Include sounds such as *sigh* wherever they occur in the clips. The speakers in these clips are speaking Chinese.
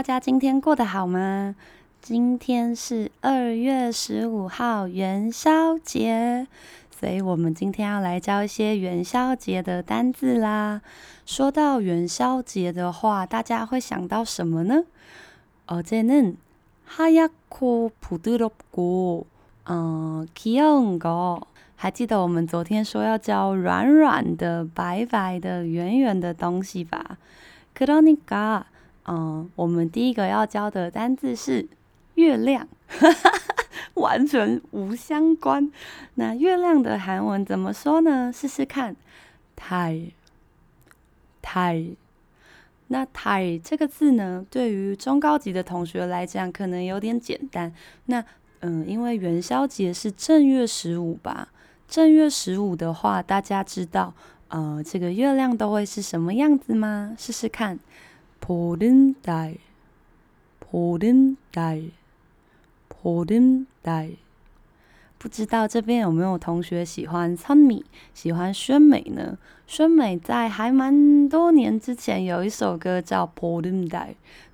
Hello，大家今天过得好吗？今天是二月十五号元宵节，所以我们今天要来教一些元宵节的单字啦。说到元宵节的话，大家会想到什么呢？어제는하얗고부드럽고嗯，귀여운 거。还记得我们昨天说要教软软的、白白的、圆圆的东西吧？그러니까， 嗯我们第一个要教的单字是月亮 *laughs* 完全无相关。那月亮的韩文怎么说呢？试试看太太。那太这个字呢对于中高级的同学来讲可能有点简单。那嗯因为元宵节是正月十五吧正月十五的话大家知道呃这个月亮都会是什么样子吗？试试看。보름달，보름달，보름달。不知道这边有没有同学喜欢村米，喜欢宣美呢？宣美在还蛮多年之前有一首歌叫《보름달》，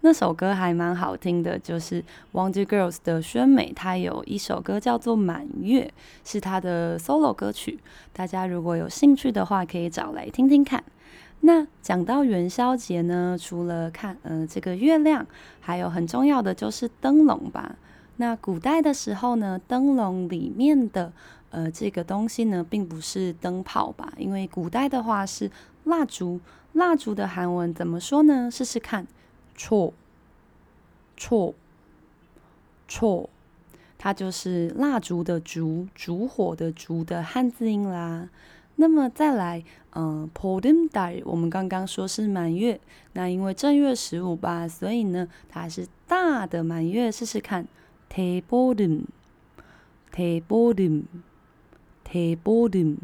那首歌还蛮好听的，就是 Wonder Girls 的宣美，她有一首歌叫做《满月》，是她的 solo 歌曲。大家如果有兴趣的话，可以找来听听看。 那讲到元宵节呢，除了看呃这个月亮，还有很重要的就是灯笼吧。那古代的时候呢，灯笼里面的呃这个东西呢，并不是灯泡吧？因为古代的话是蜡烛，蜡烛的韩文怎么说呢？试试看，错，错，错，它就是蜡烛的烛，烛火的烛的汉字音啦。那么再来嗯，podium day，我们刚刚说是满月那因为正月十五吧所以呢它是大的满月试试看 table table table table table table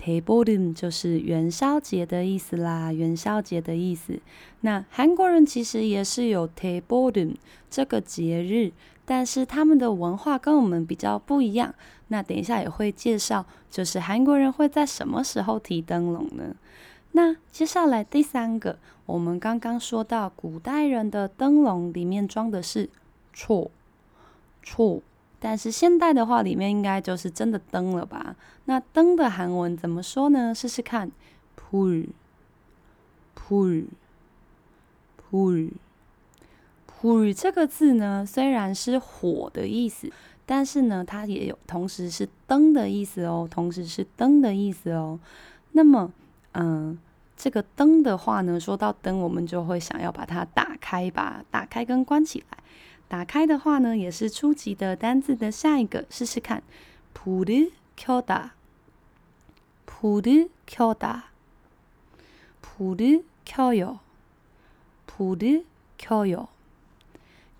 대보름就是元宵节的意思啦，元宵节的意思。那韩国人其实也是有대보름这个节日，但是他们的文化跟我们比较不一样。那等一下也会介绍，就是韩国人会在什么时候提灯笼呢？那接下来第三个，我们刚刚说到古代人的灯笼里面装的是错。错， 但是现代的话，里面应该就是真的灯了吧？那灯的韩文怎么说呢？试试看，불，불，불，불这个字呢，虽然是火的意思，但是呢，它也有同时是灯的意思哦，同时是灯的意思哦。那么，嗯，这个灯的话呢，说到灯，我们就会想要把它打开吧，打开跟关起来。 打开的话呢，也是初级的单字的下一个，试试看。불을켜다，불을켜다，불을켜 요， 불을켜 요。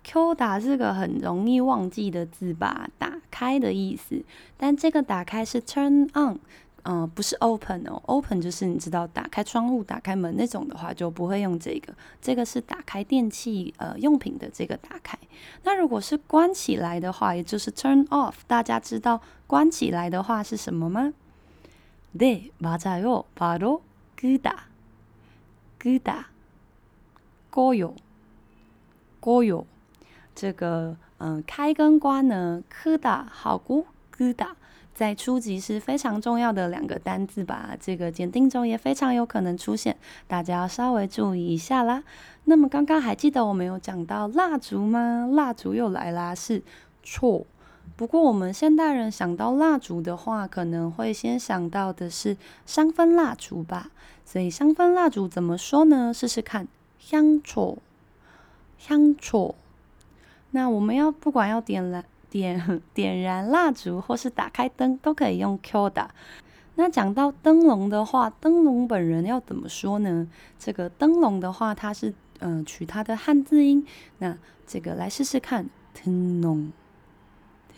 켜다是个很容易忘记的字吧？打开的意思，但这个打开是 turn on。 嗯，不是 open 哦，open 就是你知道打开窗户、打开门那种的话，就不会用这个。这个是打开电器呃用品的这个打开。那如果是关起来的话，也就是 turn off。大家知道关起来的话是什么吗？对，맞아요바로끄다끄다꺼요꺼요。这个嗯，开跟关呢，크다好过끄다。 在初级是非常重要的两个单字吧，这个检定中也非常有可能出现，大家要稍微注意一下啦。那么刚刚还记得我们有讲到蜡烛吗？蜡烛又来啦，是错。不过我们现代人想到蜡烛的话，可能会先想到的是香氛蜡烛吧。所以香氛蜡烛怎么说呢？试试看，香戳，香戳。那我们要不管要点燃。点 *laughs* 点燃蜡烛或是打开灯都可以用 Q 的。那讲到灯笼的话，灯笼本人要怎么说呢？这个灯笼的话，它是嗯、呃、取它的汉字音。那这个来试试看，灯笼，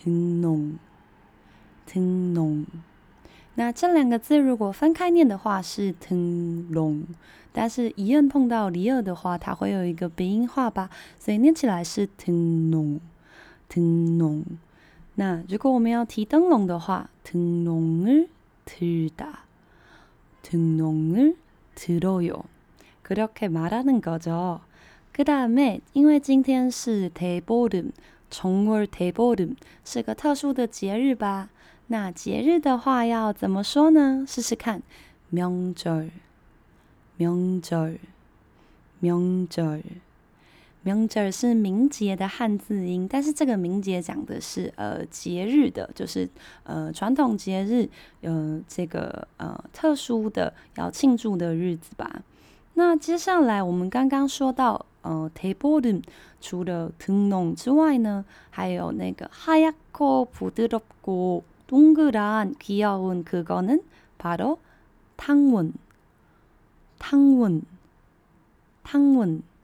灯笼，灯笼。那这两个字如果分开念的话是灯笼，但是一样碰到离二的话，它会有一个鼻音化吧，所以念起来是灯笼。灯笼，那如果我们要提灯笼的话，灯笼을들다등농을들어요그렇게말하는거죠 그다음에因为今天是대보름정월대보름是个特殊的节日吧？那节日的话要怎么说呢？试试看，명절명절명절 Mingje 是名节的汉字音，但是这个名节讲的是呃节日的，就是呃传统节日，呃这个呃特殊的要庆祝的日子吧。那接下来我们刚刚说到呃 t a b l e d o m 除了 t u n o n 之外呢，还有那个 Hayako p u d r o g o 东格兰귀여운그거는바로汤文汤文汤文。汤文汤文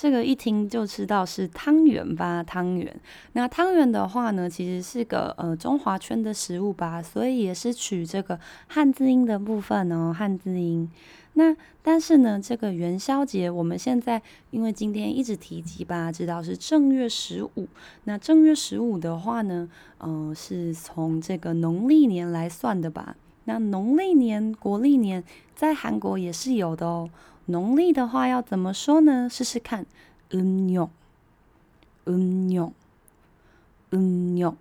这个一听就知道是汤圆吧？汤圆。那汤圆的话呢，其实是个呃中华圈的食物吧，所以也是取这个汉字音的部分哦，汉字音。那但是呢，这个元宵节我们现在因为今天一直提及吧，知道是正月十五。那正月十五的话呢，嗯、是从这个农历年来算的吧？那农历年、国历年在韩国也是有的哦。农历的话要怎么说呢？试试看，嗯哟，嗯哟，嗯哟。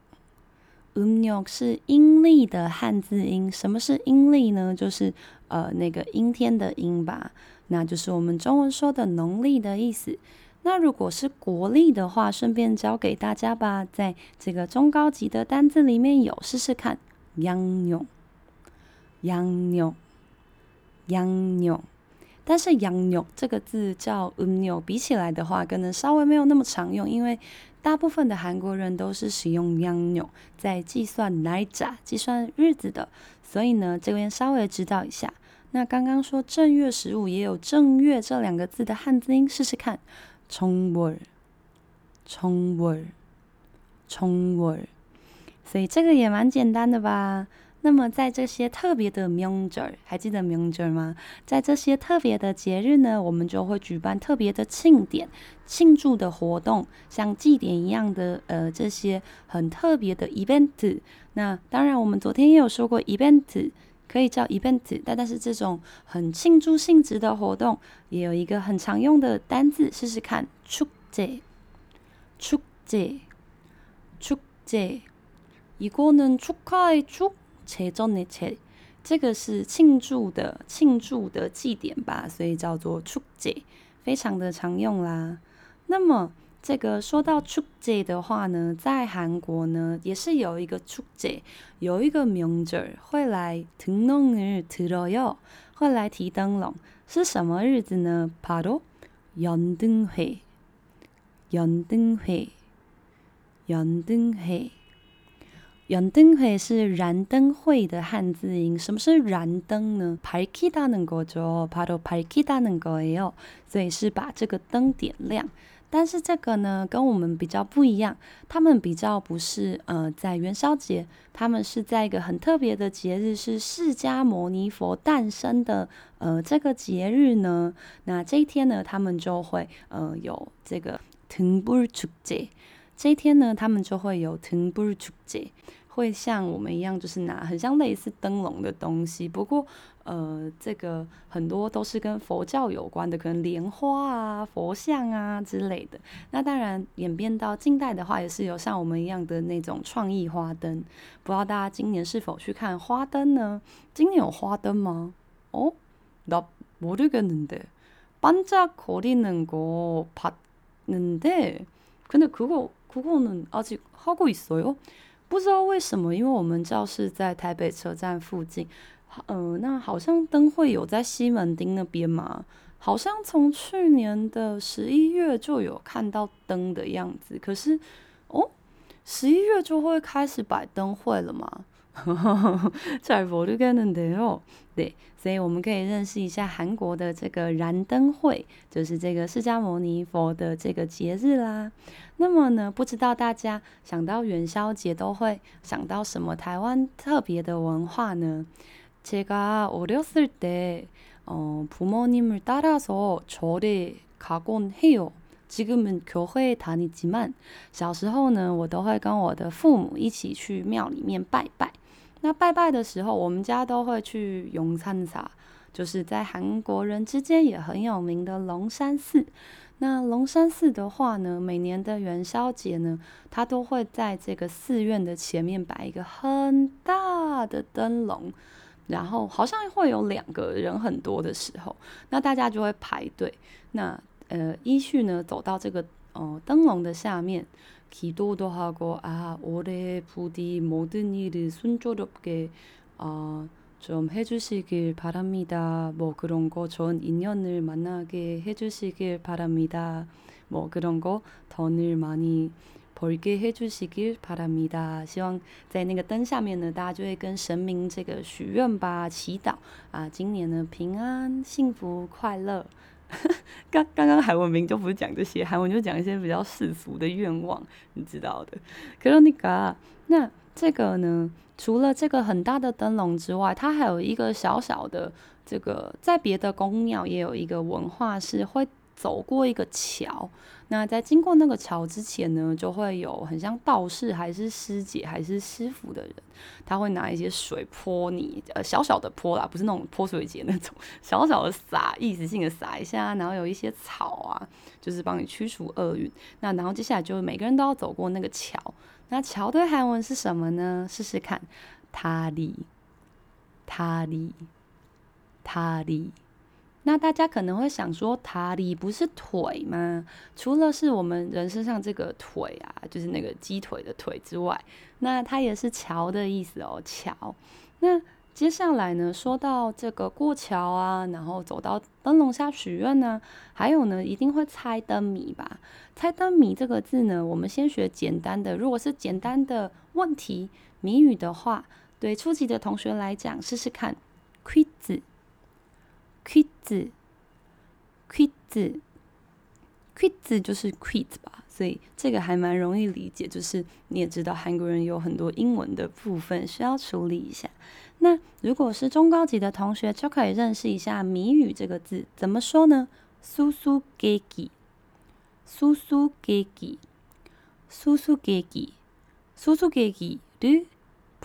um n o 是阴历的汉字音，什么是阴历呢？就是呃那个阴天的阴吧，那就是我们中文说的农历的意思。那如果是国历的话，顺便教给大家吧，在这个中高级的单字里面有试试看，阳牛，阳牛，阳牛。但是阳牛这个字叫음력，比起来的话，可能稍微没有那么常用，因为。大部分的韩国人都是使用阳牛在计算날짜、计算日子的，所以呢，这边稍微知道一下。那刚刚说正月十五也有正月这两个字的汉字音，试试看，정 월， 정 월， 정 월。所以这个也蛮简单的吧。 那么在这些特别的명절，还记得명절吗？在这些特别的节日呢，我们就会举办特别的庆典、庆祝的活动，像祭典一样的呃这些很特别的 event。那当然，我们昨天也有说过 event 可以叫 event，但但是这种很庆祝性质的活动，也有一个很常用的单字，试试看，축 제， 축 제， 축 제， 이거는축하의 축。 节中的节，这个是庆祝的庆祝的祭典吧，所以叫做축제，非常的常用啦。那么这个说到축제的话呢，在韩国呢也是有一个축제，有一个명절会来灯笼을들어요，会来提灯笼，是什么日子呢？바로연등 회， 연등 회， 연등 회。 연등회是燃灯会的汉字音。什么是燃灯呢？밝히다는거죠바로밝히다는거예요。所以是把这个灯点亮。但是这个呢，跟我们比较不一样。他们比较不是呃在元宵节，他们是在一个很特别的节日，是释迦牟尼佛诞生的呃这个节日呢。那这一天呢，他们就会呃有这个등불축제。 这一天呢，他们就会有등불축제。会像我们一样，就是拿很像类似灯笼的东西，不过呃，这个很多都是跟佛教有关的，可能莲花啊、佛像啊之类的。那当然演变到近代的话，也是有像我们一样的那种创意花灯。不知道大家今年是否去看花灯呢？今年有花灯吗？哦，나모르겠는데반짝거리는거봤는데근데그거 그거는아직하고있어요不知道为什么，因为我们教室在台北车站附近，嗯、呃，那好像灯会有在西门町那边嘛，好像从去年的十一月就有看到灯的样子，可是哦，十一月就会开始摆灯会了吗？ *laughs* 잘모르겠는데요。对，所以我们可以认识一下韩国的这个燃灯会，就是这个释迦牟尼佛的这个节日啦。那么呢，不知道大家想到元宵节都会想到什么台湾特别的文化呢？제가어렸을때어부모님을따라서절에가곤해요 지금은교회에다니지만小时候呢，我都会跟我的父母一起去庙里面拜拜。 那拜拜的时候，我们家都会去龙山寺，就是在韩国人之间也很有名的龙山寺。那龙山寺的话呢，每年的元宵节呢，它都会在这个寺院的前面摆一个很大的灯笼，然后好像会有两个人很多的时候，那大家就会排队，那呃依序呢走到这个呃灯笼的下面， 祈祷都好过啊，올해부디모든일을순조롭게아좀해주시길바랍니다 뭐그런거좋은인연을만나게해주시길바랍니다 뭐그런거돈을많이벌게해주시길바랍니다希望在那个灯下面呢，大家就会跟神明这个许愿吧，祈祷啊，今年呢平安、幸福、快乐。 *laughs* 刚刚刚韩文名就不是讲这些，韩文就讲一些比较世俗的愿望，你知道的。可是那个，那这个呢？除了这个很大的灯笼之外，它还有一个小小的这个，在别的宫庙也有一个文化是会走过一个桥。那在经过那个桥之前呢，就会有很像道士还是师姐还是师傅的人，他会拿一些水泼你，呃，小小的泼啦，不是那种泼水节那种，小小的洒，意识性的洒一下，然后有一些草啊，就是帮你驱除厄运。那然后接下来就每个人都要走过那个桥。那桥的韩文是什么呢？试试看，塔里，塔里，塔里。那大家可能会想说，塔里不是腿吗？除了是我们人身上这个腿啊，就是那个鸡腿的腿之外，那它也是桥的意思哦，桥。那接下来呢，说到这个过桥啊，然后走到灯笼下许愿呢，还有呢，一定会猜灯谜吧？猜灯谜这个字呢，我们先学简单的。如果是简单的问题谜语的话，对初级的同学来讲，试试看，quiz quiz，quiz，quiz 就是 quiz 吧？所以这个还蛮容易理解。就是你也知道，韩国人有很多英文的部分需要处理一下。那如果是中高级的同学，就可以认识一下谜语这个字怎么说呢？苏苏给给。苏苏给给，苏苏给给，苏苏给给对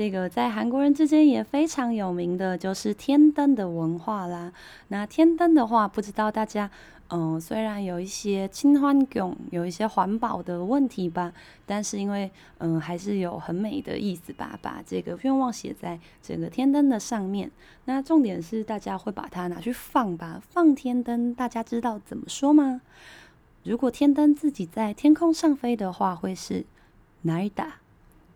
这个在韩国人之间也非常有名的，就是天灯的文化啦。那天灯的话，不知道大家，嗯、虽然有一些亲环境，有一些环保的问题吧，但是因为，嗯、还是有很美的意思吧，把这个愿望写在整个天灯的上面。那重点是大家会把它拿去放吧，放天灯，大家知道怎么说吗？如果天灯自己在天空上飞的话，会是哪里打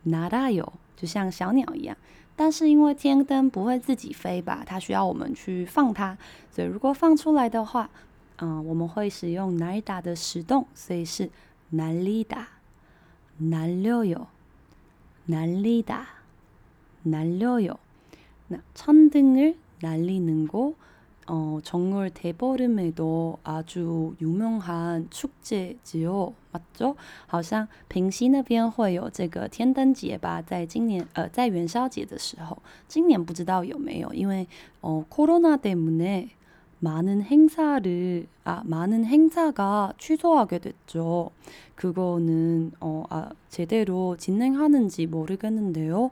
다날아요，就像小鸟一样。但是因为天灯不会自己飞吧，它需要我们去放它，所以如果放出来的话，嗯，我们会使用날다的实动，所以是날리다날려요날리다날려요。那천등을날리는 곳。 哦，정월대보름에도아주유명한축제지요，맞죠？好像平溪那边会有这个天灯节吧？在今年，呃，在元宵节的时候，今年不知道有没有，因为哦，코로나때문에많은행사를아많은행사가취소하게됐죠그거는어아제대로진행하는지모르겠는데요。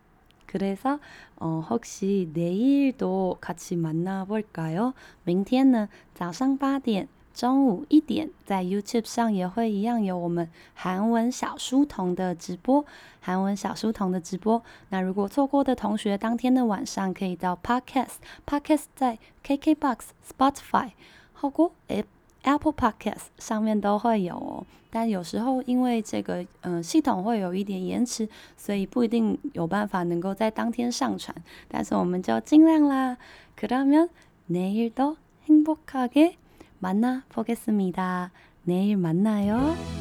그래서어혹시내일도같이만나볼까요明天呢，早上八点，中午一点，在 YouTube 上也会一样有我们韩文小书童的直播。韩文小书童的直播。那如果错过的同学，当天的晚上可以到 Podcast，Podcast 在 KKBox、Spotify，好过 Apple Podcast 上面都会有哦。但有时候因为这个嗯、呃、系统会有一点延迟，所以不一定有办法能够在当天上传。但是我们就尽量啦。그러면내일도행복하게만나보겠습니다。내일만나요。